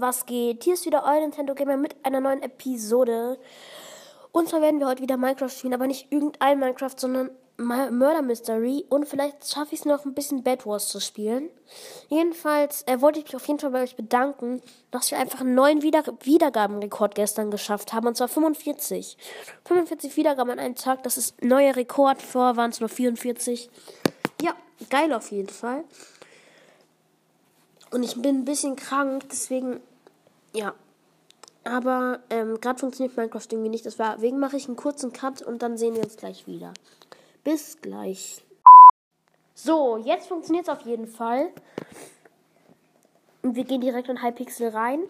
Was geht? Hier ist wieder euer Nintendo Gamer mit einer neuen Episode. Und zwar werden wir heute wieder Minecraft spielen, aber nicht irgendein Minecraft, sondern Murder Mystery. Und vielleicht schaffe ich es noch ein bisschen Bad Wars zu spielen. Jedenfalls äh, wollte ich mich auf jeden Fall bei euch bedanken, dass wir einfach einen neuen Wieder Wiedergabenrekord gestern geschafft haben. Und zwar 45. 45 Wiedergaben an einem Tag. Das ist ein neuer Rekord. Vorher waren es nur 44. Ja, geil auf jeden Fall. Und ich bin ein bisschen krank, deswegen, ja. Aber ähm, gerade funktioniert Minecraft irgendwie nicht. Deswegen mache ich einen kurzen Cut und dann sehen wir uns gleich wieder. Bis gleich. So, jetzt funktioniert es auf jeden Fall. Und wir gehen direkt in Hypixel rein.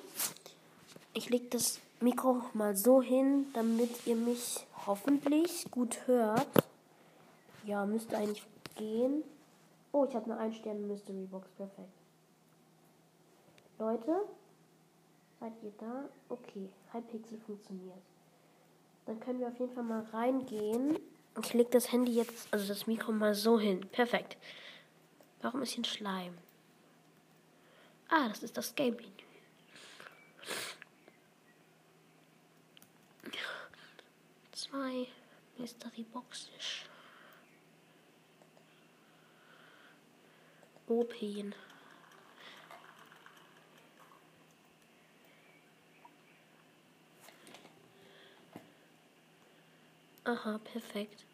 Ich lege das Mikro mal so hin, damit ihr mich hoffentlich gut hört. Ja, müsste eigentlich gehen. Oh, ich habe eine 1 Sterne Mystery Box. Perfekt. Leute, seid ihr da? Okay, Hypixel funktioniert. Dann können wir auf jeden Fall mal reingehen. Ich lege das Handy jetzt, also das Mikro mal so hin. Perfekt. Warum ist hier ein Schleim? Ah, das ist das Game-Menü. Zwei Mystery Boxes. Open. Aha, perfekt.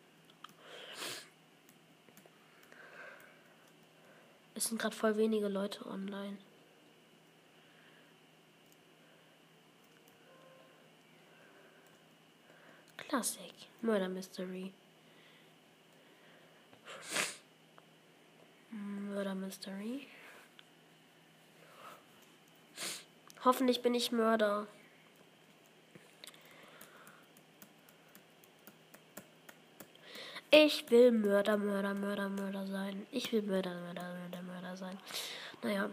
Es sind gerade voll wenige Leute online. Classic. Murder Mystery. Murder Mystery. Hoffentlich bin ich Mörder. Ich will Mörder, Mörder, Mörder, Mörder sein. Ich will Mörder, Mörder, Mörder, Mörder sein. Naja.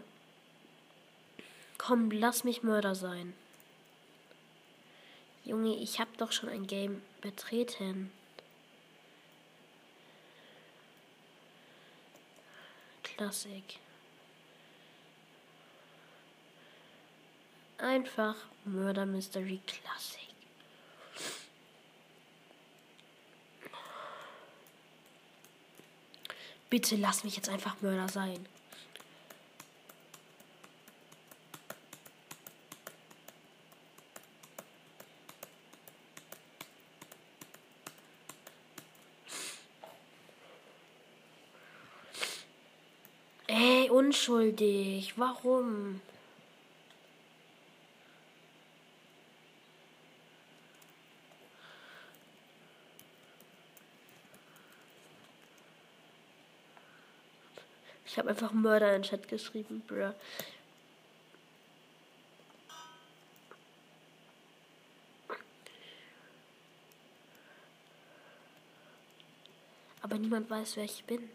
Komm, lass mich Mörder sein. Junge, ich hab doch schon ein Game betreten. Klassik. Einfach Mörder Mystery Klassik. Bitte lass mich jetzt einfach Mörder sein. Ey, unschuldig. Warum? Ich habe einfach Mörder in den Chat geschrieben, bruh. Aber niemand weiß, wer ich bin.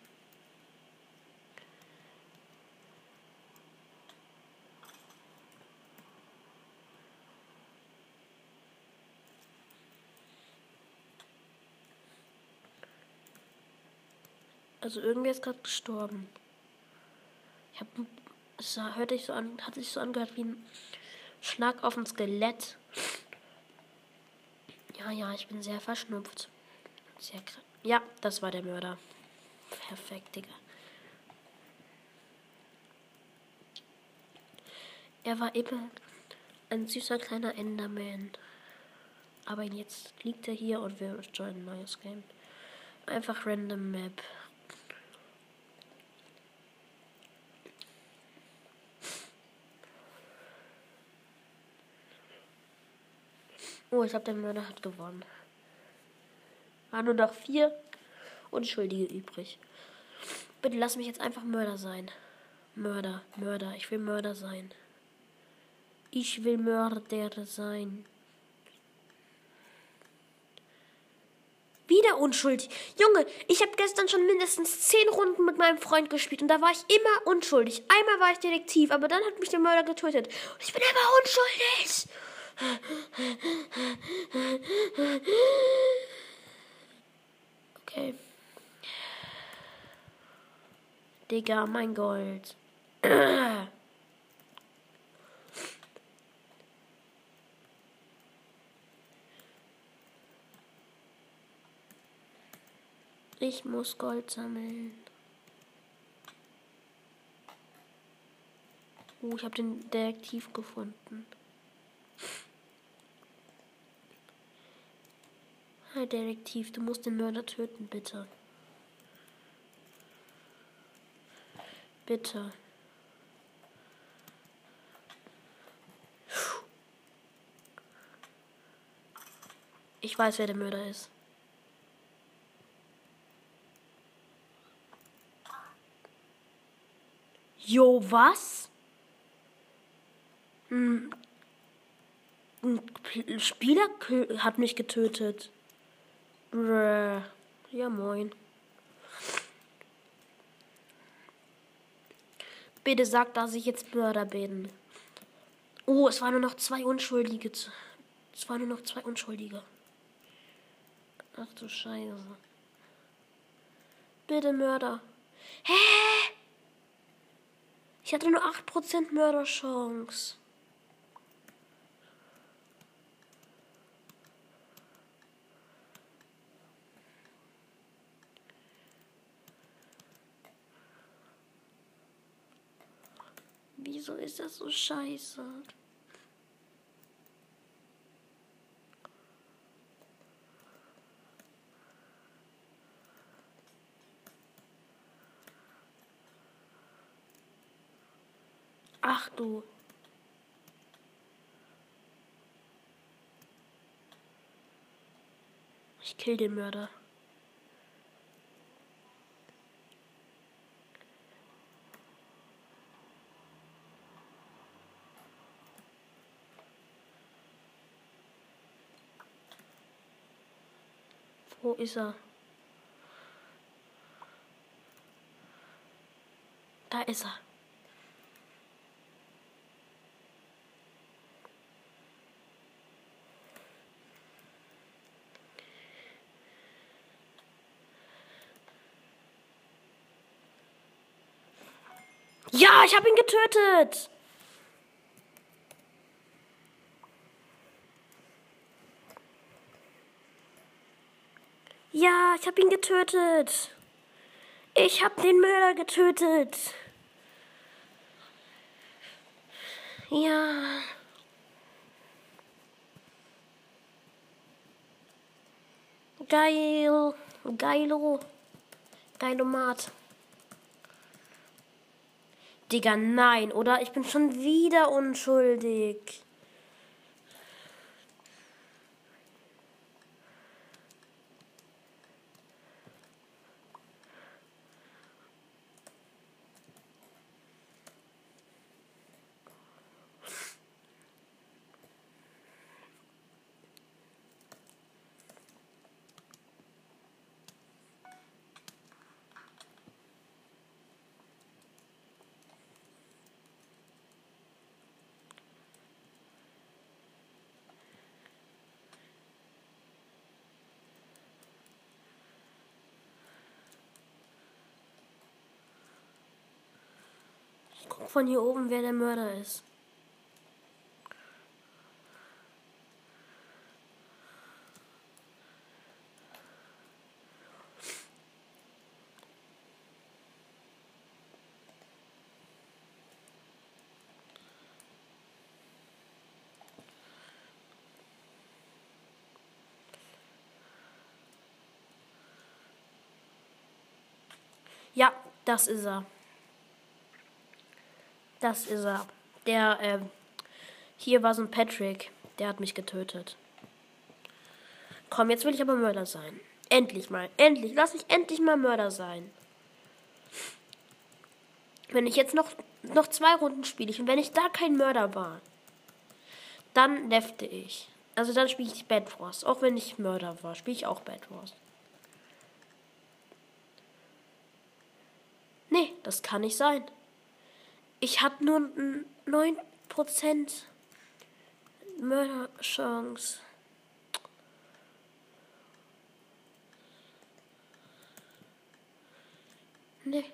Also irgendwer ist gerade gestorben. Ich hab, es hörte sich so an, hat sich so angehört wie ein Schlag auf ein Skelett. Ja, ja, ich bin sehr verschnupft. Sehr krass. Ja, das war der Mörder. Perfekt, Digga. Er war eben ein süßer kleiner Enderman. Aber jetzt liegt er hier und wir joinen ein neues Game. Einfach random Map. Oh, ich habe der Mörder hat gewonnen. War nur noch vier Unschuldige übrig. Bitte lass mich jetzt einfach Mörder sein. Mörder, Mörder, ich will Mörder sein. Ich will Mörder sein. Wieder unschuldig. Junge, ich habe gestern schon mindestens zehn Runden mit meinem Freund gespielt und da war ich immer unschuldig. Einmal war ich Detektiv, aber dann hat mich der Mörder getötet. Und ich bin immer unschuldig. Okay. Digga, mein Gold. Ich muss Gold sammeln. Oh, ich habe den Detektiv gefunden. Hi Detektiv, du musst den Mörder töten, bitte. Bitte. Ich weiß, wer der Mörder ist. Jo, was? Hm. Ein Spieler hat mich getötet. Brr. Ja, moin. Bitte sag, dass ich jetzt Mörder bin. Oh, es waren nur noch zwei Unschuldige. Es waren nur noch zwei Unschuldige. Ach du Scheiße. Bitte Mörder. Hä? Ich hatte nur 8% Mörderchance. Wieso ist das so scheiße? Ach du. Ich kill den Mörder. Wo ist er? Da ist er. Ja, ich habe ihn getötet. Ja, ich habe ihn getötet. Ich habe den Mörder getötet. Ja. Geil. Geilo. Geilomat. Digga, nein, oder? Ich bin schon wieder unschuldig. Von hier oben, wer der Mörder ist. Ja, das ist er. Das ist er. Der, äh, hier war so ein Patrick. Der hat mich getötet. Komm, jetzt will ich aber Mörder sein. Endlich mal. Endlich. Lass mich endlich mal Mörder sein. Wenn ich jetzt noch, noch zwei Runden spiele und wenn ich da kein Mörder war, dann lefte ich. Also dann spiele ich Bad Wars. Auch wenn ich Mörder war, spiele ich auch Bad Wars. Nee, das kann nicht sein. Ich habe nur 9% Mörderchance. Nee.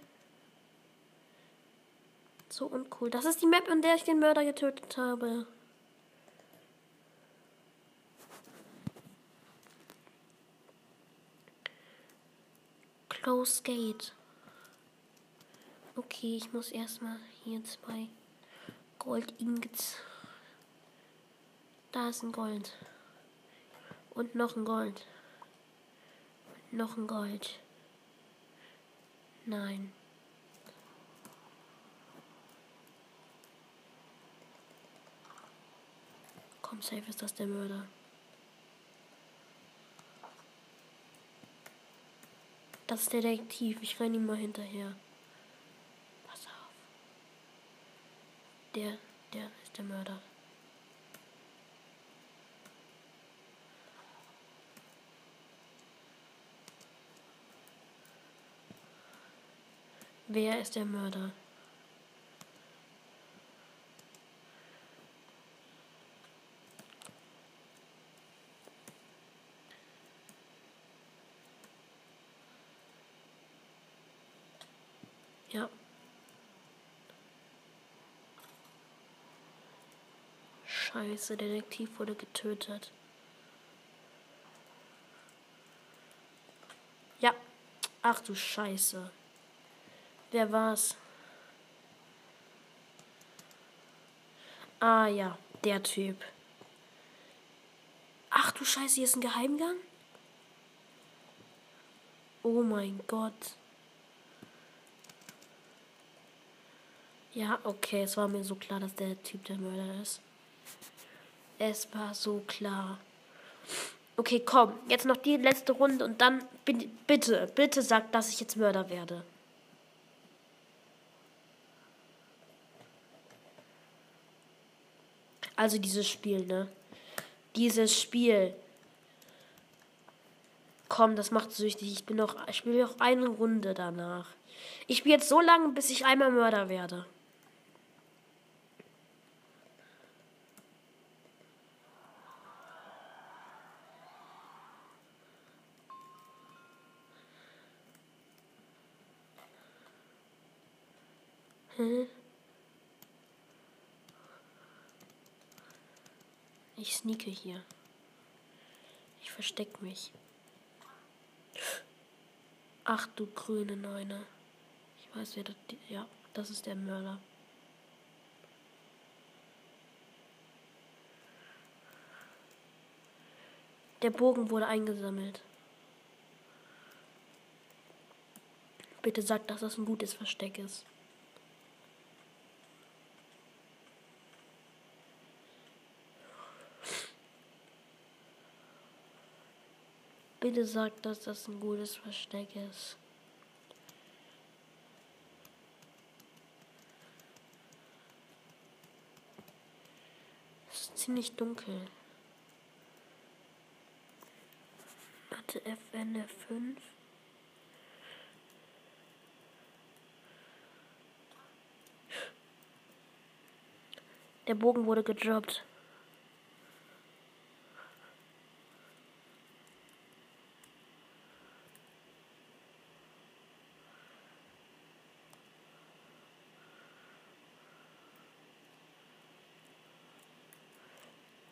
So uncool. Das ist die Map, in der ich den Mörder getötet habe. Close Gate. Okay, ich muss erstmal hier zwei Gold Ingots. Da ist ein Gold. Und noch ein Gold. Und noch ein Gold. Nein. Komm, safe ist das der Mörder. Das ist der Detektiv. Ich renne ihm mal hinterher. Pass auf. Der, der ist der Mörder. Wer ist der Mörder? Ja. Der Detektiv wurde getötet. Ja. Ach du Scheiße. Wer war's? Ah ja, der Typ. Ach du Scheiße, hier ist ein Geheimgang? Oh mein Gott. Ja, okay, es war mir so klar, dass der Typ der Mörder ist. Es war so klar. Okay, komm, jetzt noch die letzte Runde und dann bitte, bitte sag, dass ich jetzt Mörder werde. Also dieses Spiel, ne? Dieses Spiel. Komm, das macht süchtig. Ich bin noch, ich spiele noch eine Runde danach. Ich spiele jetzt so lange, bis ich einmal Mörder werde. Hm? Ich sneake hier. Ich versteck mich. Ach du grüne Neune. Ich weiß, wer das. Ja, das ist der Mörder. Der Bogen wurde eingesammelt. Bitte sag, dass das ein gutes Versteck ist. Bitte sagt, dass das ein gutes Versteck ist. Es ist ziemlich dunkel. Warte, FN F5. Der Bogen wurde gedroppt.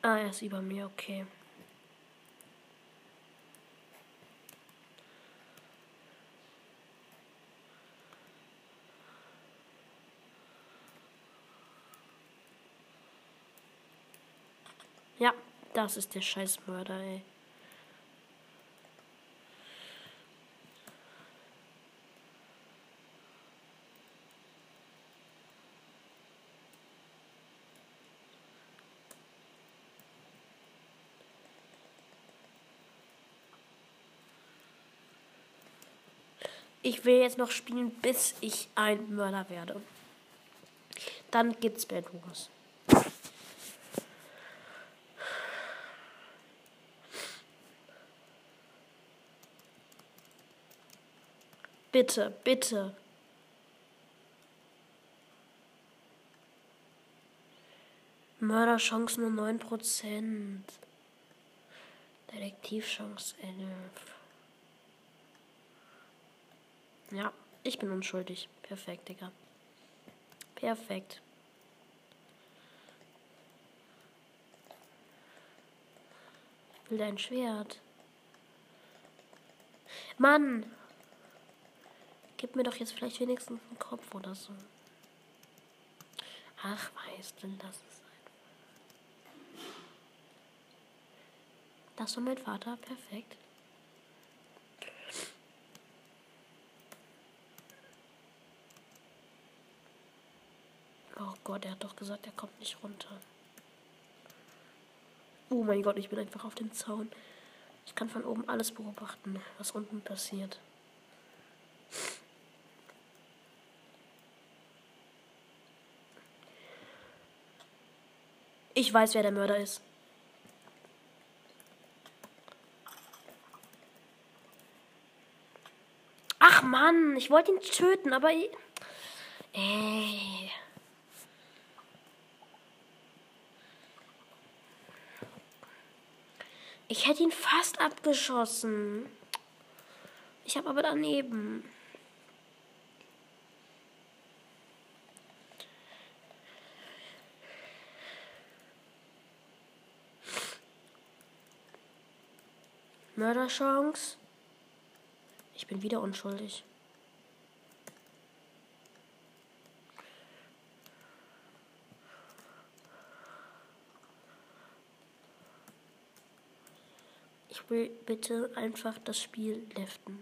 Ah, er ist über mir, okay. Ja, das ist der Scheißmörder, ey. Ich will jetzt noch spielen, bis ich ein Mörder werde. Dann geht's Bad los. Bitte, bitte. Mörderchance nur 9%. Detektivchance 11. Ja, ich bin unschuldig. Perfekt, Digga. Perfekt. Ich will dein Schwert. Mann! Gib mir doch jetzt vielleicht wenigstens einen Kopf oder so. Ach, weißt du, das ist einfach. Das war mein Vater, perfekt. Oh Gott, er hat doch gesagt, er kommt nicht runter. Oh mein Gott, ich bin einfach auf dem Zaun. Ich kann von oben alles beobachten, was unten passiert. Ich weiß, wer der Mörder ist. Ach Mann, ich wollte ihn töten, aber... Ey. Ich hätte ihn fast abgeschossen. Ich habe aber daneben. Mörderchance. Ich bin wieder unschuldig. Bitte einfach das Spiel leften.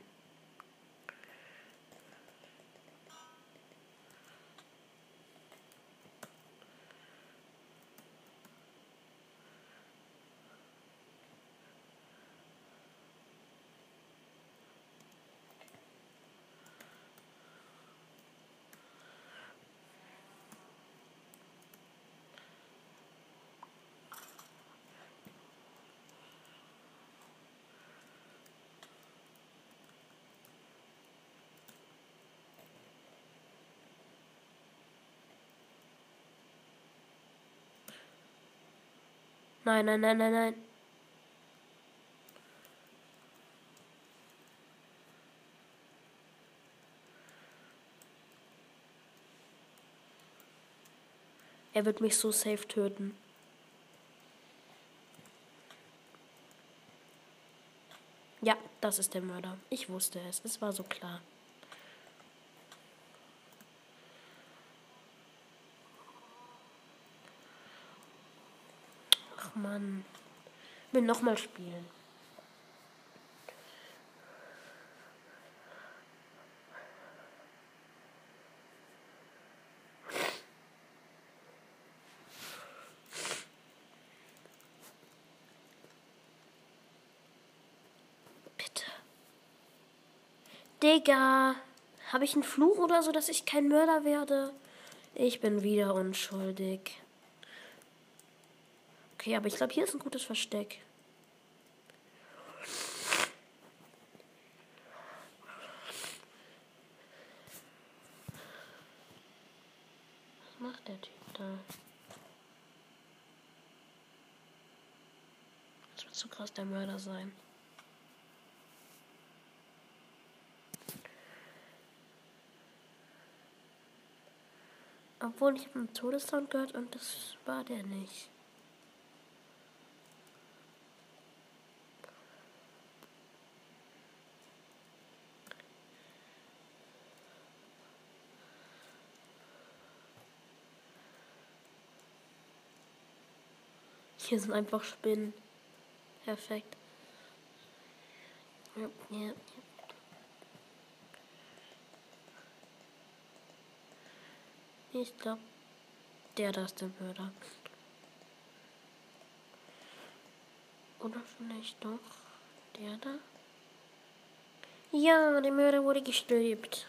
Nein, nein, nein, nein, nein. Er wird mich so safe töten. Ja, das ist der Mörder. Ich wusste es. Es war so klar. Ach man. Will nochmal spielen. Bitte. Digga. Habe ich einen Fluch oder so, dass ich kein Mörder werde? Ich bin wieder unschuldig. Okay, aber ich glaube, hier ist ein gutes Versteck. Was macht der Typ da? Das wird zu krass der Mörder sein. Obwohl ich habe einen Todessound gehört und das war der nicht. Hier sind einfach Spinnen. Perfekt. Ja, ja. Ich glaube, der da ist der Mörder. Oder vielleicht doch der da? Ja, der Mörder wurde gestülpt.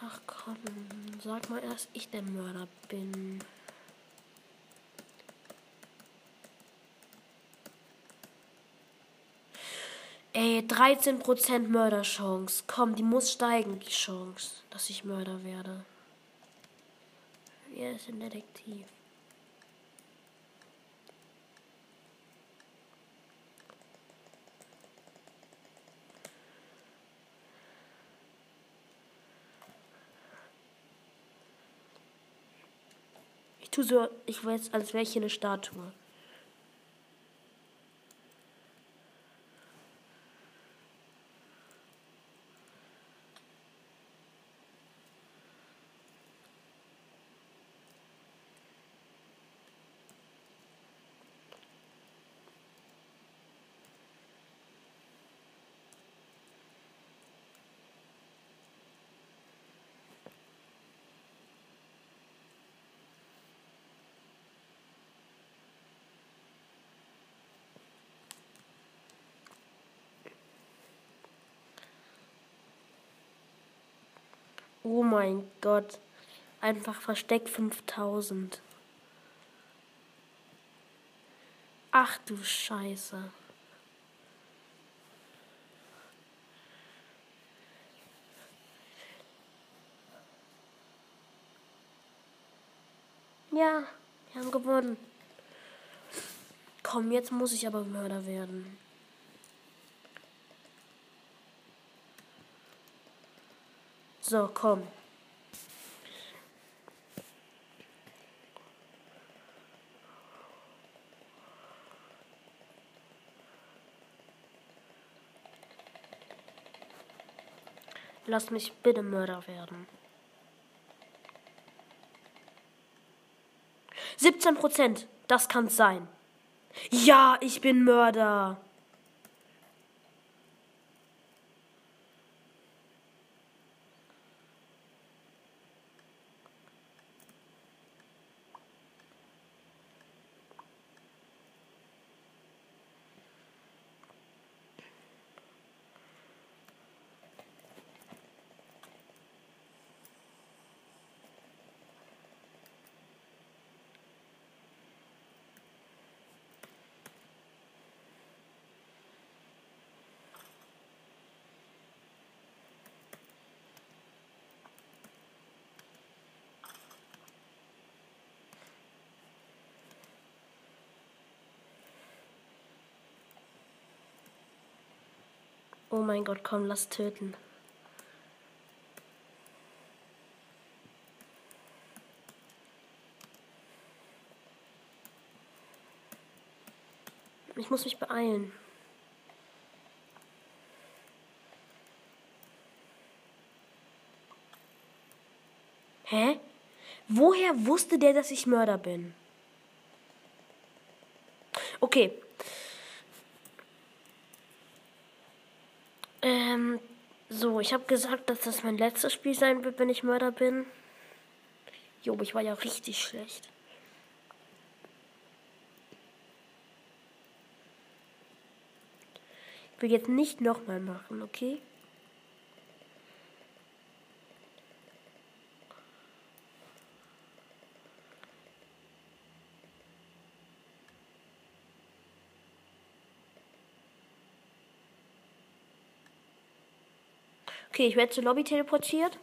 Ach komm, sag mal erst, ich der Mörder bin. Ey, 13% Mörderchance. Komm, die muss steigen, die Chance, dass ich Mörder werde. Wer ist ein Detektiv? Tu so, ich weiß, als wäre ich hier eine Statue. Oh mein Gott. Einfach Versteck 5000. Ach du Scheiße. Ja, wir haben gewonnen. Komm, jetzt muss ich aber Mörder werden. So, komm. Lass mich bitte Mörder werden. 17 Prozent. Das kann's sein. Ja, ich bin Mörder. Oh mein Gott, komm, lass töten. Ich muss mich beeilen. Hä? Woher wusste der, dass ich Mörder bin? Okay, Ähm, so, ich habe gesagt, dass das mein letztes Spiel sein wird, wenn ich Mörder bin. Jo, ich war ja richtig schlecht. Ich will jetzt nicht nochmal machen, okay? Okay, ich werde zur Lobby teleportiert.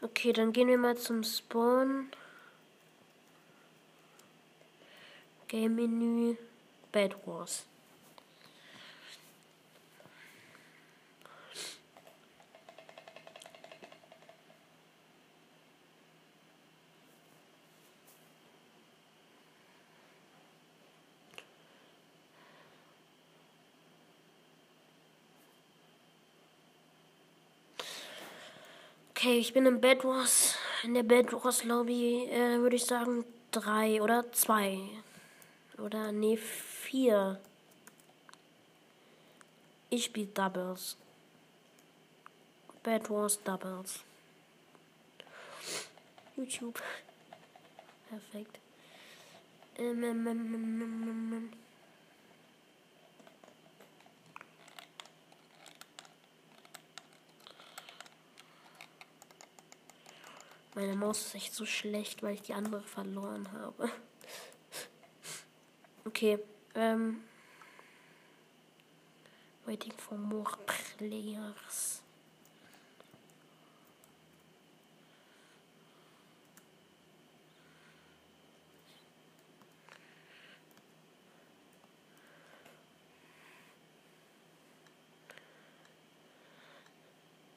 Okay, dann gehen wir mal zum Spawn. Game Menü Bad Wars. Okay, ich bin im Bed Wars, in der Bed Wars Lobby, äh, würde ich sagen drei oder zwei. Oder nee, vier. Ich spiele Doubles. Bad Wars Doubles. YouTube. Perfekt. Ähm, ähm, ähm, ähm, ähm, ähm. Meine Maus ist echt so schlecht, weil ich die andere verloren habe. Okay, ähm. Waiting for more players.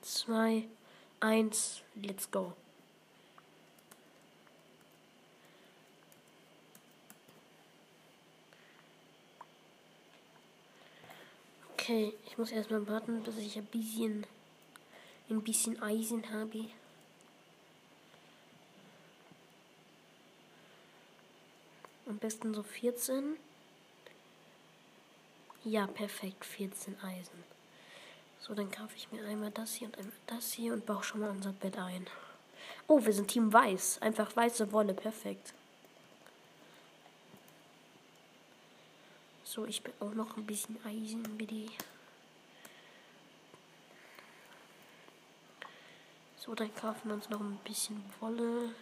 Zwei, eins, let's go. Okay, ich muss erstmal warten, bis ich ein bisschen, ein bisschen Eisen habe. Am besten so 14. Ja, perfekt, 14 Eisen. So, dann kaufe ich mir einmal das hier und einmal das hier und baue schon mal unser Bett ein. Oh, wir sind Team Weiß. Einfach weiße Wolle, perfekt. So, ich bin auch noch ein bisschen Eisen, bitte. So, dann kaufen wir uns noch ein bisschen Wolle.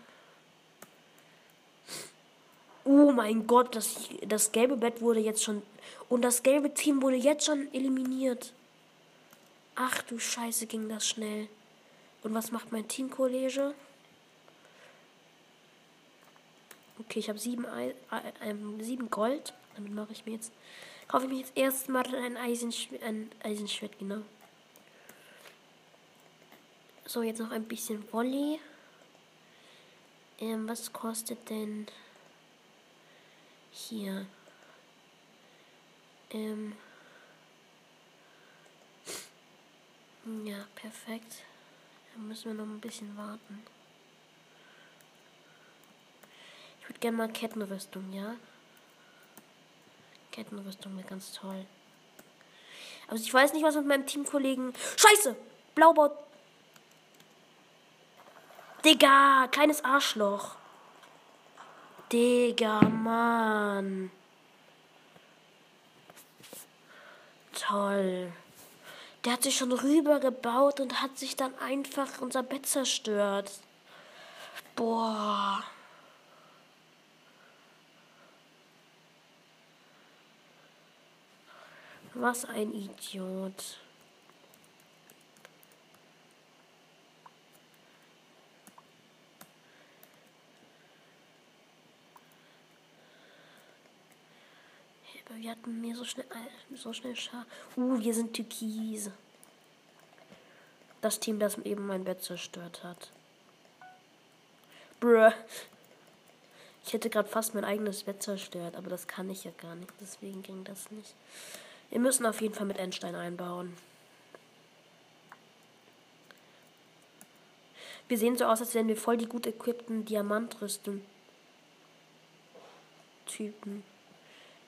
Oh mein Gott, das, das gelbe Bett wurde jetzt schon. Und das gelbe Team wurde jetzt schon eliminiert. Ach du Scheiße, ging das schnell. Und was macht mein Teamkollege? Okay, ich habe sieben, äh, äh, sieben Gold. Damit mache ich mir jetzt. Kaufe ich mir jetzt erstmal ein, Eisenschwert, ein Eisenschwert, genau. So, jetzt noch ein bisschen Volley. Ähm, was kostet denn hier? Ähm. Ja, perfekt. Dann müssen wir noch ein bisschen warten. Ich würde gerne mal Kettenrüstung, ja? Kettenrüstung wäre ganz toll. Also ich weiß nicht, was mit meinem Teamkollegen. Scheiße! Blaubau. Digga, kleines Arschloch. Digga, Mann. Toll. Der hat sich schon rüber gebaut und hat sich dann einfach unser Bett zerstört. Boah. Was ein Idiot. wir hatten mir so schnell, äh, so schnell Schar. Uh, wir sind Türkise. Das Team, das eben mein Bett zerstört hat. Bruh. Ich hätte gerade fast mein eigenes Bett zerstört, aber das kann ich ja gar nicht. Deswegen ging das nicht. Wir müssen auf jeden Fall mit Endstein einbauen. Wir sehen so aus, als wären wir voll die gut equippten Diamantrüstung. Typen.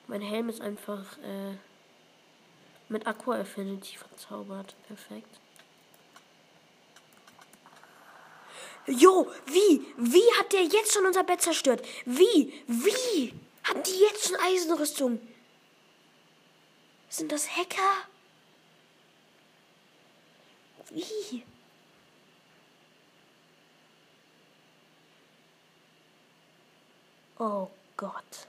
Mein Helm ist einfach äh, mit Aqua Affinity verzaubert. Perfekt. Jo, wie? Wie hat der jetzt schon unser Bett zerstört? Wie? Wie? Haben die jetzt schon Eisenrüstung? Sind das Hacker? Wie? Oh Gott.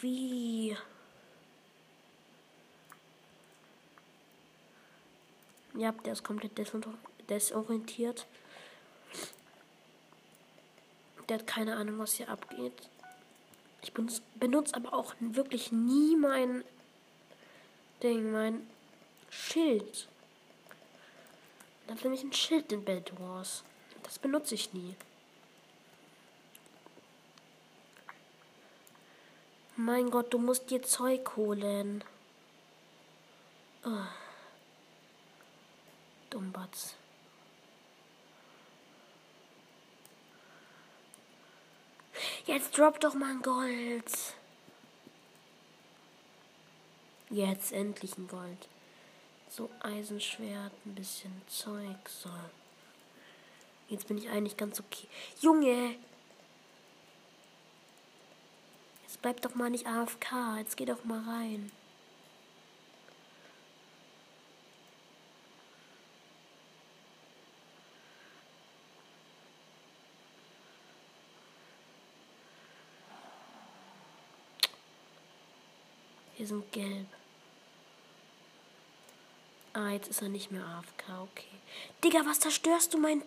Wie? Ja, der ist komplett desorientiert. Der hat keine Ahnung, was hier abgeht. Ich benutze, benutze aber auch wirklich nie mein Ding, mein Schild. Da hat nämlich ein Schild in Bed Wars. Das benutze ich nie. Mein Gott, du musst dir Zeug holen. Oh. Dummbatz. Jetzt drop doch mal ein Gold. Jetzt endlich ein Gold. So Eisenschwert, ein bisschen Zeug. So. Jetzt bin ich eigentlich ganz okay. Junge, bleib doch mal nicht AFK. Jetzt geh doch mal rein. Sind gelb. Ah, jetzt ist er nicht mehr AFK, okay. Digga, was zerstörst du mein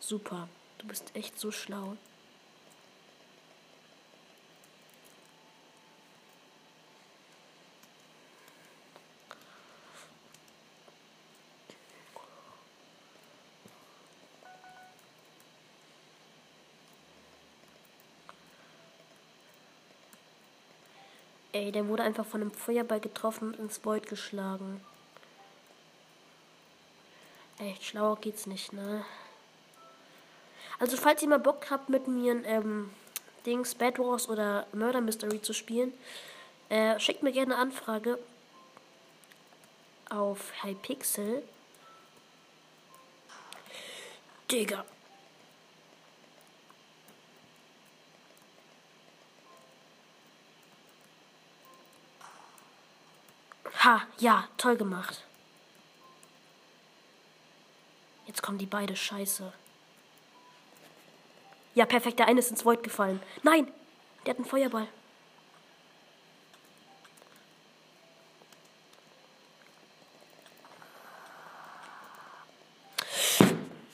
Super. Du bist echt so schlau. Ey, der wurde einfach von einem Feuerball getroffen und ins Void geschlagen. Echt schlauer geht's nicht, ne? Also, falls ihr mal Bock habt, mit mir ein ähm, Dings, Bad Wars oder Murder Mystery zu spielen, äh, schickt mir gerne eine Anfrage auf Hypixel. Digga. Ha, ja, toll gemacht. Jetzt kommen die beide Scheiße. Ja, perfekt, der eine ist ins Void gefallen. Nein, der hat einen Feuerball.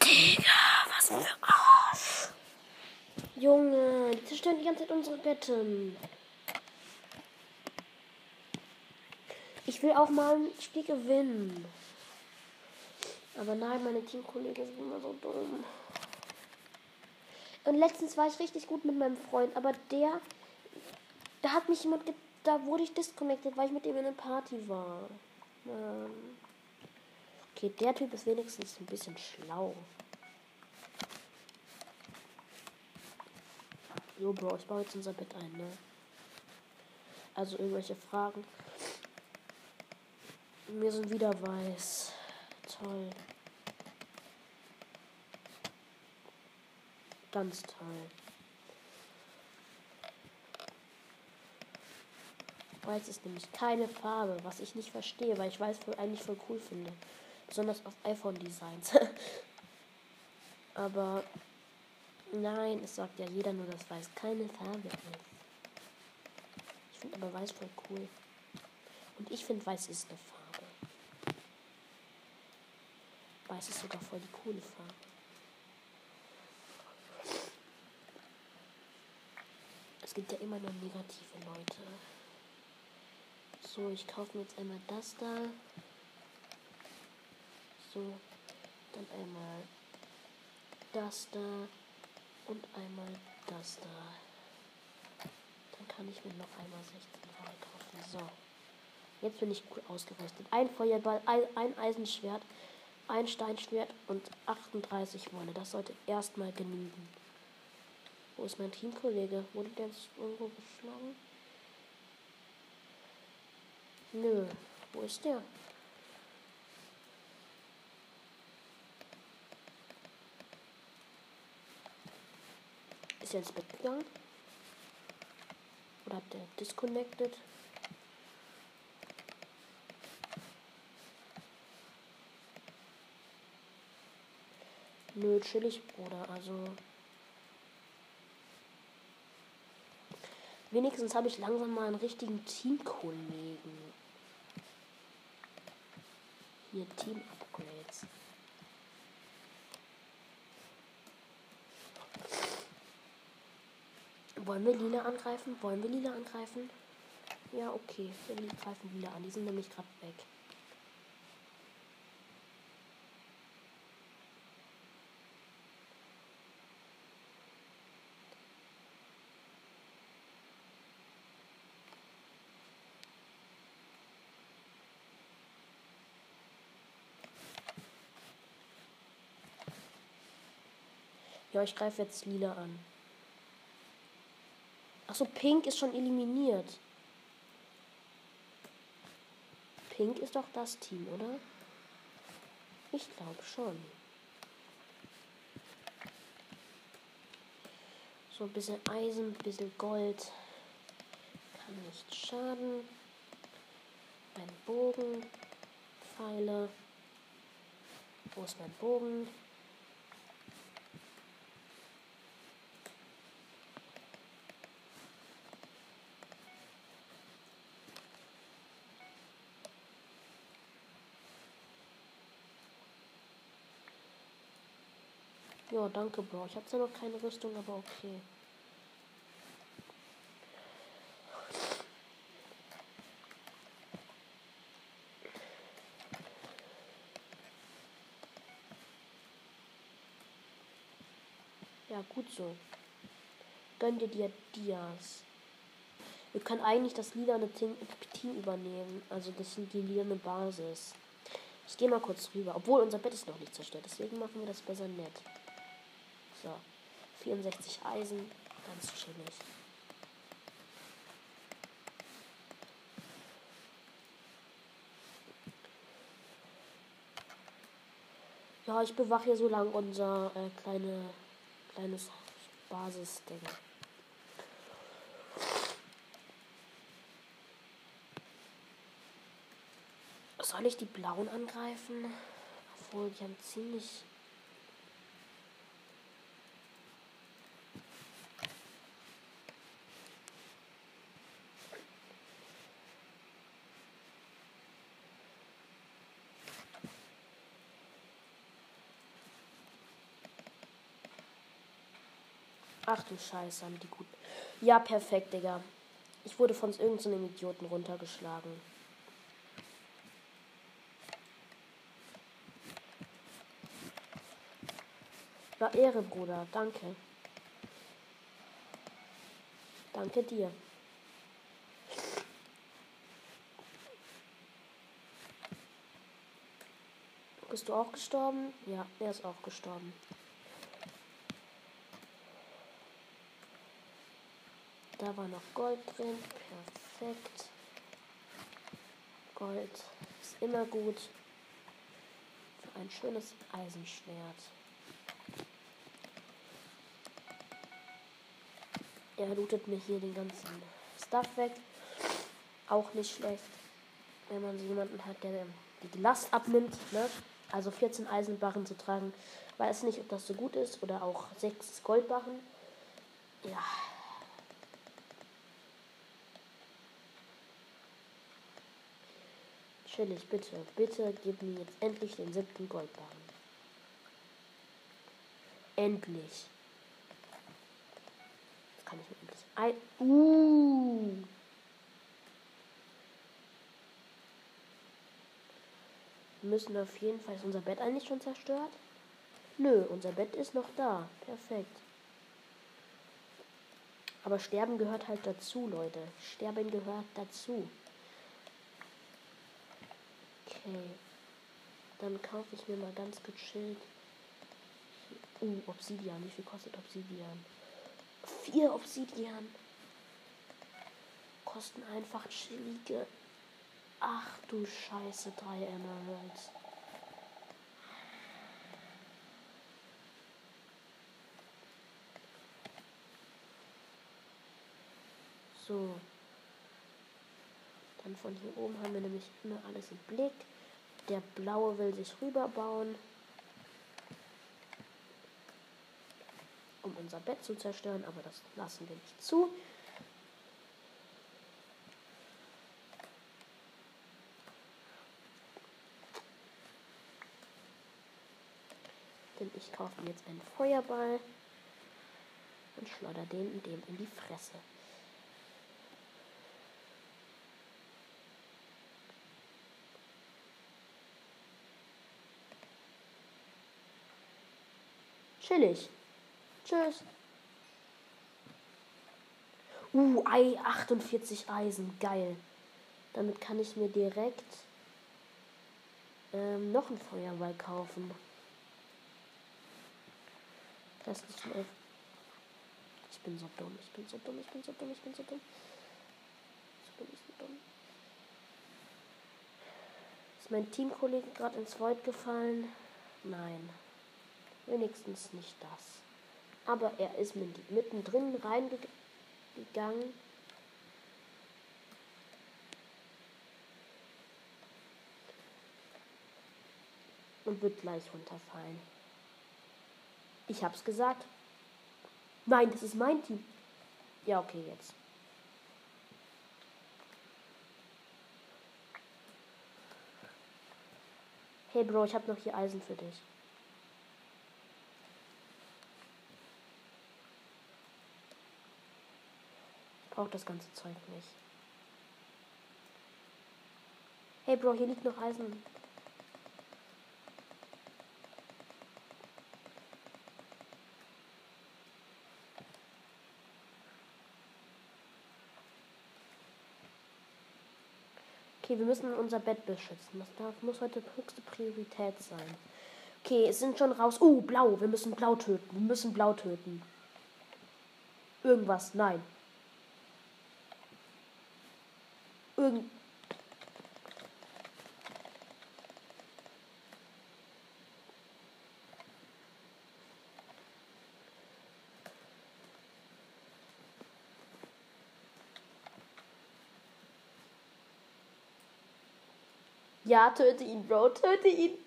Digga, was für Arsch. Junge, die zerstören die ganze Zeit unsere Betten. Ich will auch mal ein Spiel gewinnen. Aber nein, meine Teamkollegen sind immer so dumm. Und letztens war ich richtig gut mit meinem Freund, aber der, da hat mich jemand, da wurde ich disconnected, weil ich mit ihm in einer Party war. Ähm okay, der Typ ist wenigstens ein bisschen schlau. Jo, Bro, ich baue jetzt unser Bett ein, ne? Also irgendwelche Fragen. Wir sind wieder weiß. Toll. Ganz toll. Weiß ist nämlich keine Farbe, was ich nicht verstehe, weil ich weiß eigentlich voll cool finde. Besonders auf iPhone-Designs. aber nein, es sagt ja jeder nur, dass Weiß keine Farbe ist. Ich finde aber Weiß voll cool. Und ich finde Weiß ist eine Farbe. Weiß ist sogar voll die coole Farbe. Es gibt ja immer noch negative Leute. So, ich kaufe mir jetzt einmal das da. So, dann einmal das da und einmal das da. Dann kann ich mir noch einmal 16 Farbe kaufen. So. Jetzt bin ich gut ausgerüstet. Ein Feuerball, ein Eisenschwert, ein Steinschwert und 38 Wolle. Das sollte erstmal genügen. Wo ist mein Teamkollege? Wurde der jetzt irgendwo geschlagen? Nö. Wo ist der? Ist er ins Bett gegangen? Oder hat der disconnected? Nö, chillig, Bruder. Also. Wenigstens habe ich langsam mal einen richtigen Teamkollegen. Hier Team-Upgrades. Wollen wir Lila angreifen? Wollen wir Lila angreifen? Ja, okay. Wir greifen Lila an. Die sind nämlich gerade weg. Ja, ich greife jetzt lila an. Achso, Pink ist schon eliminiert. Pink ist doch das Team, oder? Ich glaube schon. So ein bisschen Eisen, ein bisschen Gold. Kann nicht schaden. Ein Bogen. Pfeile. Wo ist mein Bogen? Ja, danke, Bro. Ich habe zwar noch keine Rüstung, aber okay. Ja, gut so. Gönn dir die Dias. Wir können eigentlich das lilane Team übernehmen. Also das sind die lilane Basis. Ich gehe mal kurz rüber. Obwohl unser Bett ist noch nicht zerstört. Deswegen machen wir das besser nett. So. 64 Eisen. Ganz chillig. Ja, ich bewache hier so lange unser äh, kleine, kleines Basisding. Soll ich die Blauen angreifen? Obwohl, die haben ziemlich Ach du Scheiße, haben die gut. Ja, perfekt, Digga. Ich wurde von irgendeinem so Idioten runtergeschlagen. War Ehre, Bruder. Danke. Danke dir. Bist du auch gestorben? Ja, er ist auch gestorben. Da war noch Gold drin. Perfekt. Gold ist immer gut. Für ein schönes Eisenschwert. Er lootet mir hier den ganzen Stuff weg. Auch nicht schlecht, wenn man so jemanden hat, der die Last abnimmt. Ne? Also 14 Eisenbarren zu tragen. Weiß nicht, ob das so gut ist. Oder auch 6 Goldbarren. Ja, Chillig, bitte, bitte gib mir jetzt endlich den siebten Goldbarren. Endlich. Jetzt kann ich mir endlich ein. Uh. Wir müssen auf jeden Fall. Ist unser Bett eigentlich schon zerstört? Nö, unser Bett ist noch da. Perfekt. Aber Sterben gehört halt dazu, Leute. Sterben gehört dazu. Okay. Dann kaufe ich mir mal ganz gechillt. Uh, Obsidian. Wie viel kostet Obsidian? Vier Obsidian. Kosten einfach chillige. Ach du Scheiße, drei Emeralds. So. Dann von hier oben haben wir nämlich immer alles im Blick. Der blaue will sich rüberbauen. Um unser Bett zu zerstören, aber das lassen wir nicht zu. Denn ich kaufe mir jetzt einen Feuerball und schleudere den dem in die Fresse. Chillig. Tschüss. Uh, Ei, 48 Eisen. Geil. Damit kann ich mir direkt ähm, noch ein Feuerball kaufen. Das ist schnell. Ich bin so dumm, ich bin so dumm, ich bin so dumm, ich bin so dumm. Ich bin so dumm. Ist mein Teamkollege gerade ins Void gefallen? Nein. Wenigstens nicht das. Aber er ist mittendrin reingegangen. Und wird gleich runterfallen. Ich hab's gesagt. Nein, das ist mein Team. Ja, okay, jetzt. Hey Bro, ich hab noch hier Eisen für dich. Brauche das ganze Zeug nicht. Hey Bro, hier liegt noch Eisen. Okay, wir müssen unser Bett beschützen. Das darf, muss heute höchste Priorität sein. Okay, es sind schon raus. Oh, blau. Wir müssen blau töten. Wir müssen blau töten. Irgendwas. Nein. Irgend. Ja, töte ihn, Bro. Töte ihn.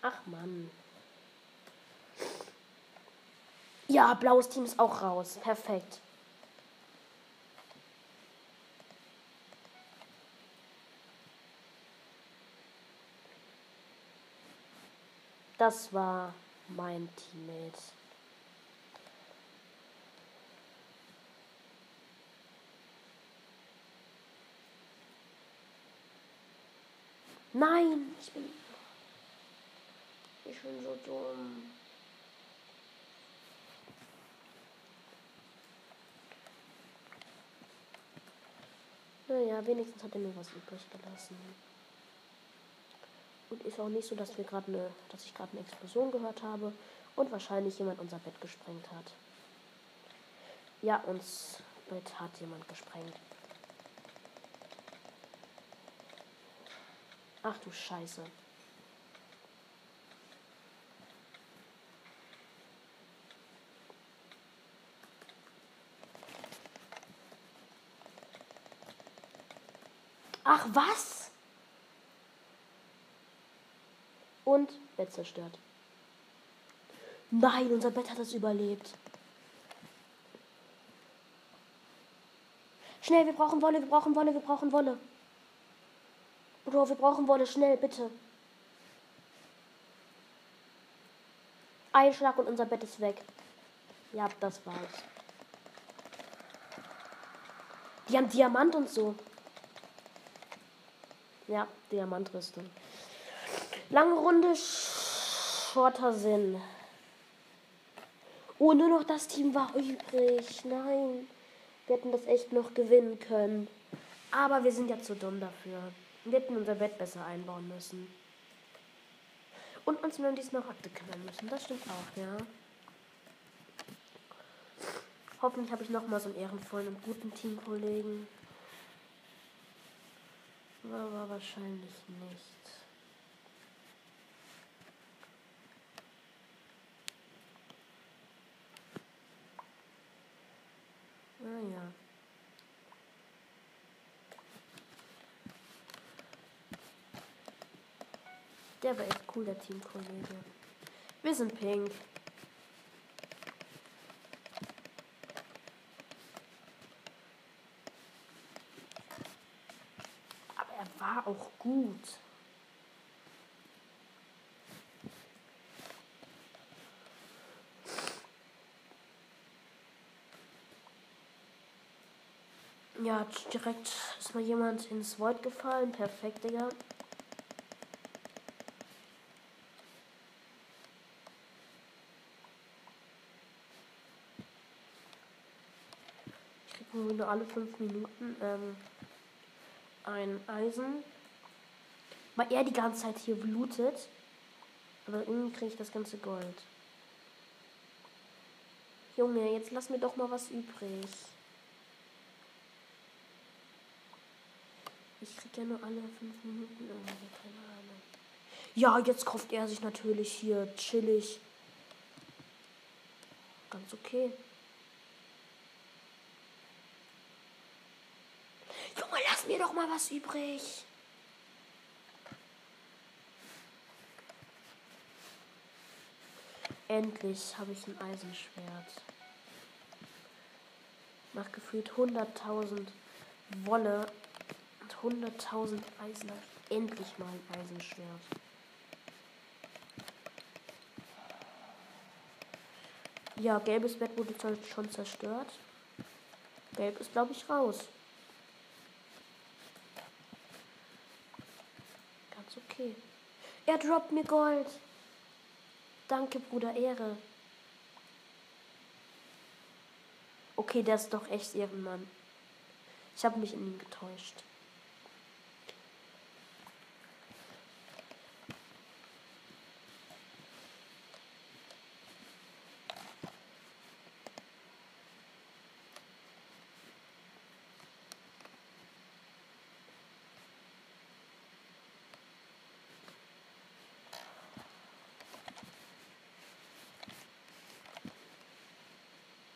Ach Mann. Ja, blaues Team ist auch raus. Perfekt. Das war mein Teammate. Nein, ich bin. Ich bin so dumm. Naja, wenigstens hat er mir was übrig gelassen. Und ist auch nicht so, dass wir gerade eine, dass ich gerade eine Explosion gehört habe und wahrscheinlich jemand unser Bett gesprengt hat. Ja, uns Bett hat jemand gesprengt. Ach du Scheiße. Ach was? Und Bett zerstört. Nein, unser Bett hat es überlebt. Schnell, wir brauchen Wolle, wir brauchen Wolle, wir brauchen Wolle. Bro, wir brauchen Wolle schnell, bitte. Ein Schlag und unser Bett ist weg. Ja, das war's. Die haben Diamant und so. Ja, Diamantrüstung. Lange Runde, shorter Sinn. Oh, nur noch das Team war übrig. Nein. Wir hätten das echt noch gewinnen können. Aber wir sind ja zu dumm dafür. Wir hätten unser Bett besser einbauen müssen. Und uns nur um die Smaragde kümmern müssen. Das stimmt auch, ja. Hoffentlich habe ich noch mal so einen ehrenvollen und guten Teamkollegen. Aber wahrscheinlich nicht. Naja. Ah, Der war echt cool, der Teamkollege. Wir sind pink. Aber er war auch gut. Ja, direkt ist mal jemand ins Void gefallen. Perfekt, Digga. nur alle fünf Minuten ähm, ein Eisen. Weil er die ganze Zeit hier blutet. Aber irgendwie kriege ich das ganze Gold. Junge, jetzt lass mir doch mal was übrig. Nur alle fünf Minuten irgendwie, keine Ahnung. Ja, jetzt kauft er sich natürlich hier chillig. Ganz okay. mir doch mal was übrig. Endlich habe ich ein Eisenschwert. Nach gefühlt 100.000 Wolle 100.000 Eisen endlich mal ein Eisenschwert. Ja, gelbes Bett wurde schon zerstört. Gelb ist, glaube ich, raus. Ganz okay. Er droppt mir Gold. Danke, Bruder, Ehre. Okay, der ist doch echt Ehrenmann. Ich habe mich in ihn getäuscht.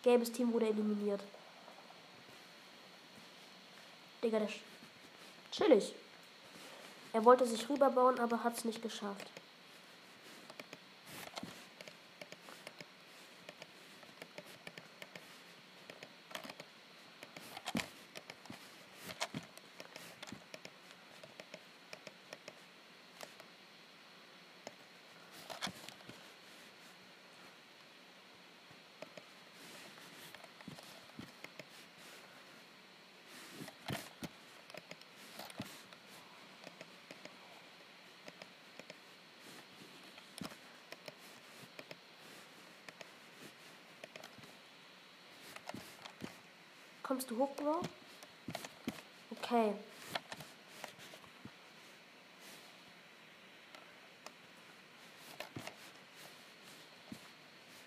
Gelbes Team wurde eliminiert. Digga, der ist chillig. Er wollte sich rüberbauen, aber hat es nicht geschafft. Kommst du hoch? Okay.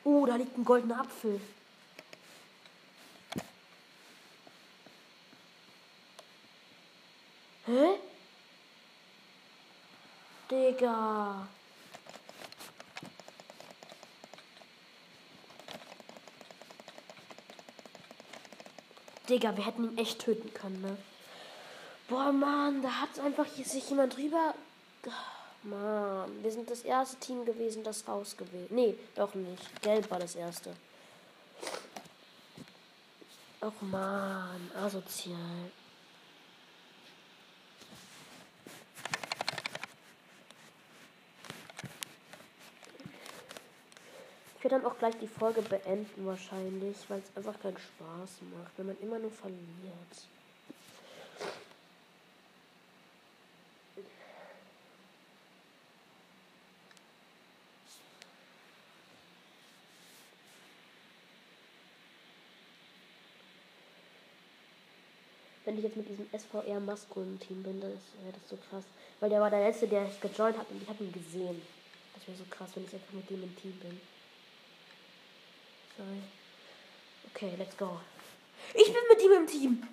Oh, da liegt ein goldener Apfel. Hä? Digga. Digga, wir hätten ihn echt töten können, ne? Boah, Mann, da hat einfach hier sich jemand drüber. Mann, wir sind das erste Team gewesen, das rausgewählt. Nee, doch nicht. Gelb war das erste. Och Mann, asozial. Dann auch gleich die Folge beenden wahrscheinlich, weil es einfach keinen Spaß macht, wenn man immer nur verliert. Wenn ich jetzt mit diesem SVR Maskulin Team bin, dann wäre das so krass. Weil der war der letzte, der gejoint hat und ich habe ihn gesehen. Das wäre so krass, wenn ich einfach mit dem im Team bin. Sorry. Okay, let's go. Ich bin mit ihm im Team.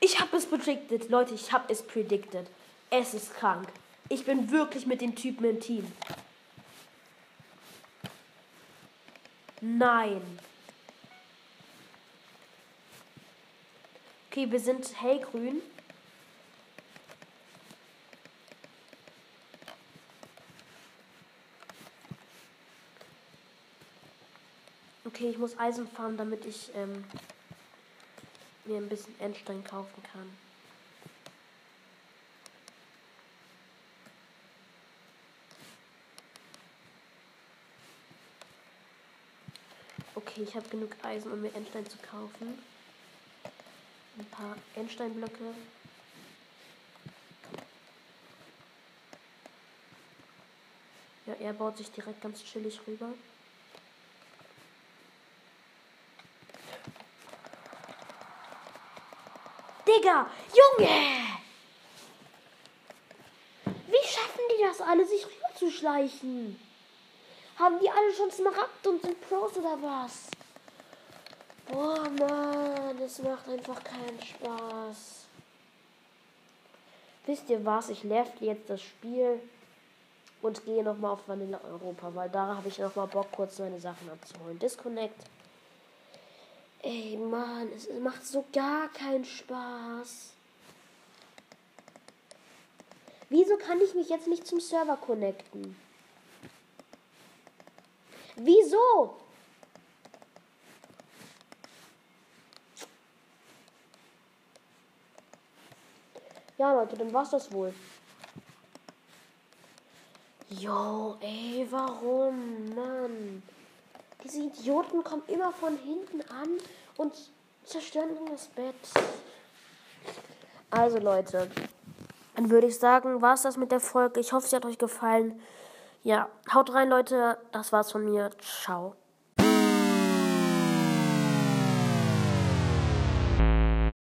Ich habe es predicted. Leute, ich habe es predicted. Es ist krank. Ich bin wirklich mit dem Typen im Team. Nein. Okay, wir sind hellgrün. Okay, ich muss Eisen farmen, damit ich ähm, mir ein bisschen Endstein kaufen kann. Okay, ich habe genug Eisen, um mir Endstein zu kaufen. Ein paar Endsteinblöcke. Ja, er baut sich direkt ganz chillig rüber. Digga, Junge! Wie schaffen die das alle, sich rüber zu schleichen? Haben die alle schon Smaragd und sind Pros oder was? Boah, Mann, das macht einfach keinen Spaß. Wisst ihr was? Ich level jetzt das Spiel und gehe nochmal auf Vanilla Europa, weil da habe ich nochmal Bock, kurz meine Sachen abzuholen. Disconnect. Ey, Mann, es macht so gar keinen Spaß. Wieso kann ich mich jetzt nicht zum Server connecten? Wieso? Ja, Leute, dann war's das wohl. Jo, ey, warum, Mann? Diese Idioten kommen immer von hinten an und zerstören das Bett. Also Leute, dann würde ich sagen, war es das mit der Folge. Ich hoffe, sie hat euch gefallen. Ja, haut rein, Leute. Das war's von mir. Ciao.